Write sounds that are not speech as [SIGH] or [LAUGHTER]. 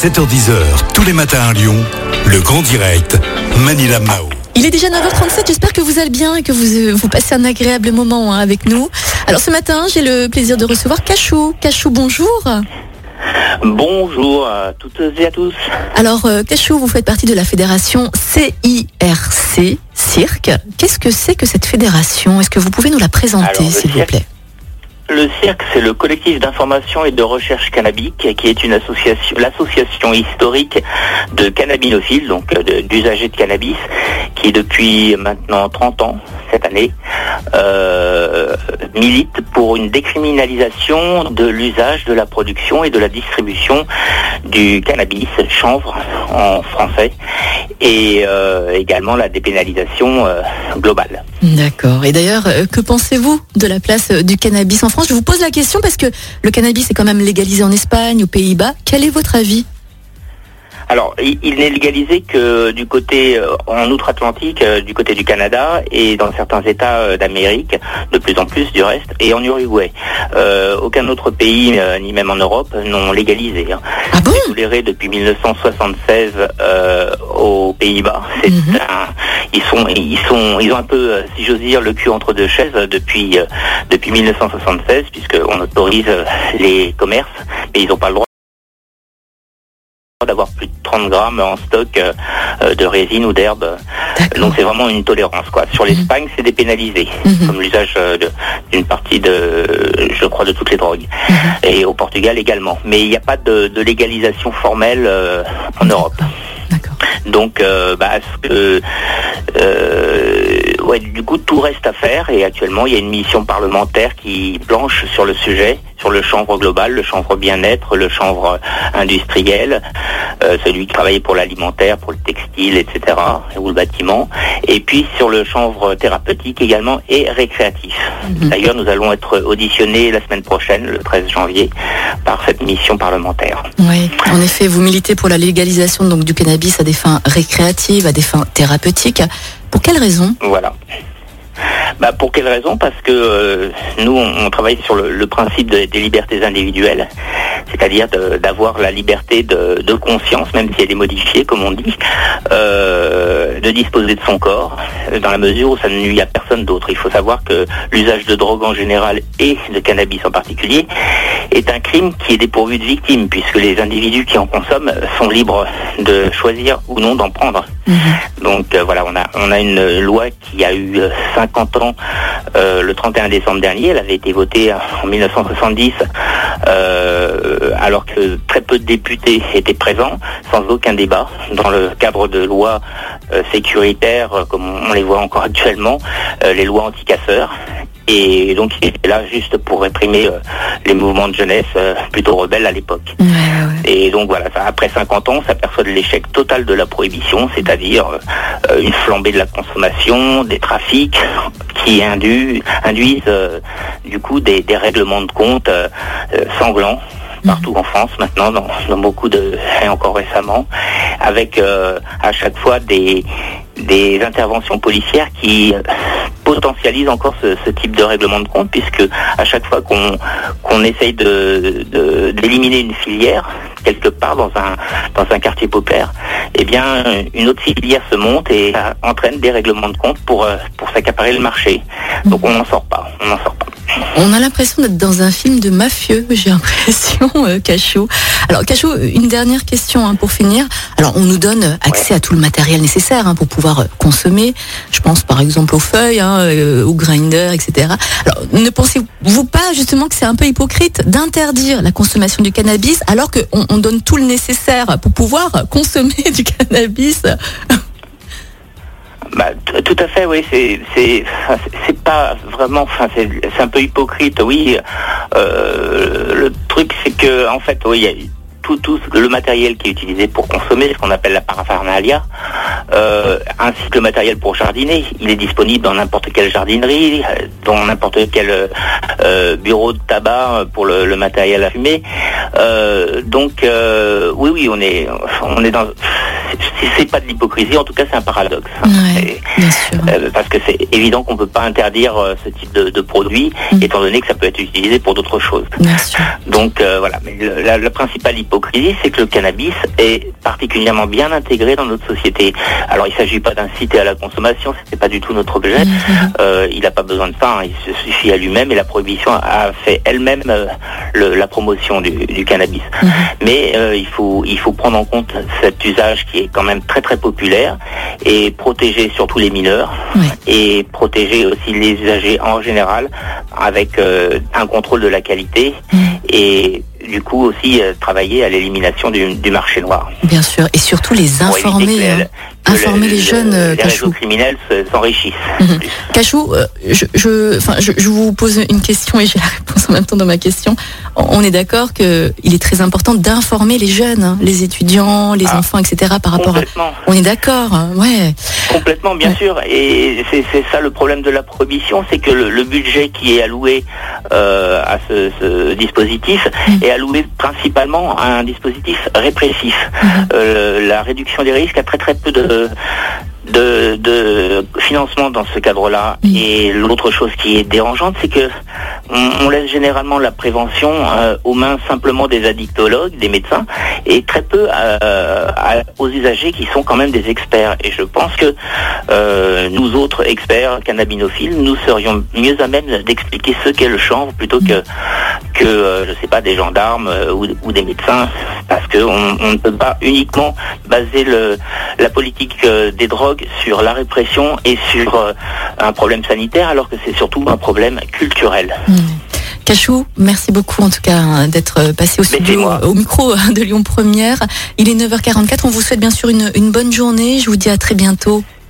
7h10h, tous les matins à Lyon, le grand direct, Manila Mao. Il est déjà 9h37, j'espère que vous allez bien et que vous, euh, vous passez un agréable moment hein, avec nous. Alors ce matin, j'ai le plaisir de recevoir Cachou. Cachou, bonjour. Bonjour à toutes et à tous. Alors euh, Cachou, vous faites partie de la fédération CIRC, Cirque. Qu'est-ce que c'est que cette fédération? Est-ce que vous pouvez nous la présenter, s'il vous plaît? CIRC, c'est le collectif d'information et de recherche cannabique, qui est une association, l'association historique de cannabinophiles, donc euh, d'usagers de cannabis, qui depuis maintenant 30 ans, cette année, euh, milite pour une décriminalisation de l'usage, de la production et de la distribution du cannabis, chanvre en français, et euh, également la dépénalisation euh, globale. D'accord. Et d'ailleurs, euh, que pensez-vous de la place du cannabis en France? Je vous pose la question parce que le cannabis est quand même légalisé en Espagne, aux Pays-Bas. Quel est votre avis? Alors, il, n'est légalisé que du côté euh, en outre-Atlantique, euh, du côté du Canada et dans certains États euh, d'Amérique, de plus en plus du reste, et en Uruguay. Euh, aucun autre pays, ni même en Europe, n'ont légalisé. hein. Ah bon? Toléré depuis 1976 euh, aux Pays-Bas. C'est Mhm. un- ils sont, ils sont, ils ont un peu, si j'ose dire, le cul entre deux chaises depuis depuis 1976, puisqu'on autorise les commerces, mais ils n'ont pas le droit d'avoir plus de 30 grammes en stock euh, euh, de résine ou d'herbe. Donc c'est vraiment une tolérance. quoi. Sur l'Espagne, c'est dépénalisé, Mhm. comme l'usage euh, d'une partie de, je crois, de toutes les drogues. Mhm. Et au Portugal également. Mais il n'y a pas de, de légalisation formelle euh, en Europe. Donc, euh, bah, euh, ouais, du coup, tout reste à faire. Et actuellement, il y a une mission parlementaire qui planche sur le sujet, sur le chanvre global, le chanvre bien-être, le chanvre industriel, euh, celui qui travaille pour l'alimentaire, pour le textile, etc., ou le bâtiment. Et puis sur le chanvre thérapeutique également et récréatif. Mhm. D'ailleurs, nous allons être auditionnés la semaine prochaine, le 13 janvier, par cette mission parlementaire. Oui, en effet, vous militez pour la légalisation donc du cannabis à des fins récréatives, à des fins thérapeutiques. Pour quelles raisons Voilà. Bah, pour quelle raison? Parce que euh, nous, on, travaille sur le, principe de- des libertés individuelles, c'est-à-dire d'avoir la liberté de, de conscience, même si elle est modifiée, comme on dit, euh, de disposer de son corps, dans la mesure où ça ne nuit à personne d'autre. Il faut savoir que l'usage de drogue en général et de cannabis en particulier est un crime qui est dépourvu de victimes, puisque les individus qui en consomment sont libres de choisir ou non d'en prendre. Donc euh, voilà, on a on a une loi qui a eu euh, 50 ans euh, le 31 décembre dernier. Elle avait été votée en 1970, euh, alors que très peu de députés étaient présents, sans aucun débat, dans le cadre de lois euh, sécuritaires, euh, comme on les voit encore actuellement, euh, les lois anti-casseurs. Et donc il était là juste pour réprimer euh, les mouvements de jeunesse euh, plutôt rebelles à l'époque. Ouais, ouais, ouais. Et donc voilà, ça, après 50 ans, on s'aperçoit de l'échec total de la prohibition, c'est-à-dire euh, une flambée de la consommation, des trafics qui indu- induisent du coup des, des règlements de compte sanglants partout en France maintenant, dans, dans beaucoup de et encore récemment, avec euh, à chaque fois des des interventions policières qui potentialisent encore ce, type de règlement de compte puisque à chaque fois qu'on essaye de d'éliminer une filière quelque part dans un dans un quartier populaire, eh bien une autre filière se monte et euh, entraîne des règlements de compte pour euh, pour s'accaparer le marché. Donc on sort pas, on n'en sort pas. On a l'impression d'être dans un film de mafieux, [LAUGHS] j'ai l'impression, euh, Cachot. Alors, Cachot, une dernière question hein, pour finir. Alors, on nous donne accès à tout le matériel nécessaire hein, pour pouvoir euh, consommer. Je pense par exemple aux feuilles, hein, euh, aux grinders, etc. Alors, ne pensez-vous pas justement que c'est un peu hypocrite d'interdire la consommation du cannabis alors qu'on on donne tout le nécessaire pour pouvoir consommer [LAUGHS] du cannabis Bah, tout à fait, oui. C'est c'est pas vraiment. Enfin, c'est un peu hypocrite, oui. Euh, le truc, c'est que en fait, oui, il y a tout, tout le matériel qui est utilisé pour consommer, ce qu'on appelle la paraphernalia, euh, ainsi que le matériel pour jardiner. Il est disponible dans n'importe quelle jardinerie, euh, dans n'importe quel bureau de tabac pour le, matériel à fumer. Donc, oui, oui, on est, on est dans c'est pas de l'hypocrisie, en tout cas c'est un paradoxe. Ouais, bien sûr. Euh, parce que c'est évident qu'on peut pas interdire euh, ce type de, de produit, Mm. étant donné que ça peut être utilisé pour d'autres choses. Bien sûr. Donc euh, voilà, mais le- la, la principale hypocrisie, c'est que le cannabis est particulièrement bien intégré dans notre société. Alors il ne s'agit pas d'inciter à la consommation, c'est pas du tout notre objet. Mhm. Euh, il n'a pas besoin de ça, hein, il se suffit à lui-même et la prohibition a fait elle-même le- la promotion du, du cannabis. Mais il faut il faut prendre en compte cet usage qui est quand même très très populaire et protéger surtout les mineurs et protéger aussi les usagers en général avec euh, un contrôle de la qualité et du coup aussi euh, travailler à l'élimination du, du marché noir. Bien sûr. Et surtout les informer. hein. le- que informer le- les jeunes, le- euh, les réseaux Cachou. criminels se- s'enrichissent. Mhm. Cachou, euh, je, je, enfin, je, je vous pose une question et j'ai la réponse en même temps dans ma question. On est d'accord que il est très important d'informer les jeunes, hein, les étudiants, les Ah. enfants, etc. par rapport à. Complètement. On est d'accord, hein, ouais. Complètement, bien Ouais. sûr. Et c'est ça le problème de la prohibition, c'est que le, le budget qui est alloué euh, à ce, ce dispositif Mm. est alloué principalement à un dispositif répressif. Mhm. Euh, la réduction des risques a très très peu de de, de financement dans ce cadre-là. Mm. Et l'autre chose qui est dérangeante, c'est que on, on laisse généralement la prévention euh, aux mains simplement des addictologues, des médecins, et très peu euh, à- aux usagers qui sont quand même des experts. Et je pense que euh, nous autres experts cannabinophiles, nous serions mieux à même d'expliquer ce qu'est le chanvre plutôt que que euh, je sais pas des gendarmes euh, ou, ou des médecins, parce que on, ne peut pas uniquement baser le, la politique euh, des drogues sur la répression et sur un problème sanitaire, alors que c'est surtout un problème culturel. Mhm. Cachou, merci beaucoup en tout cas hein, d'être passé au studio, au micro [LAUGHS] hein, de Lyon Première. Il est 9h44. On vous souhaite bien sûr une, une bonne journée. Je vous dis à très bientôt.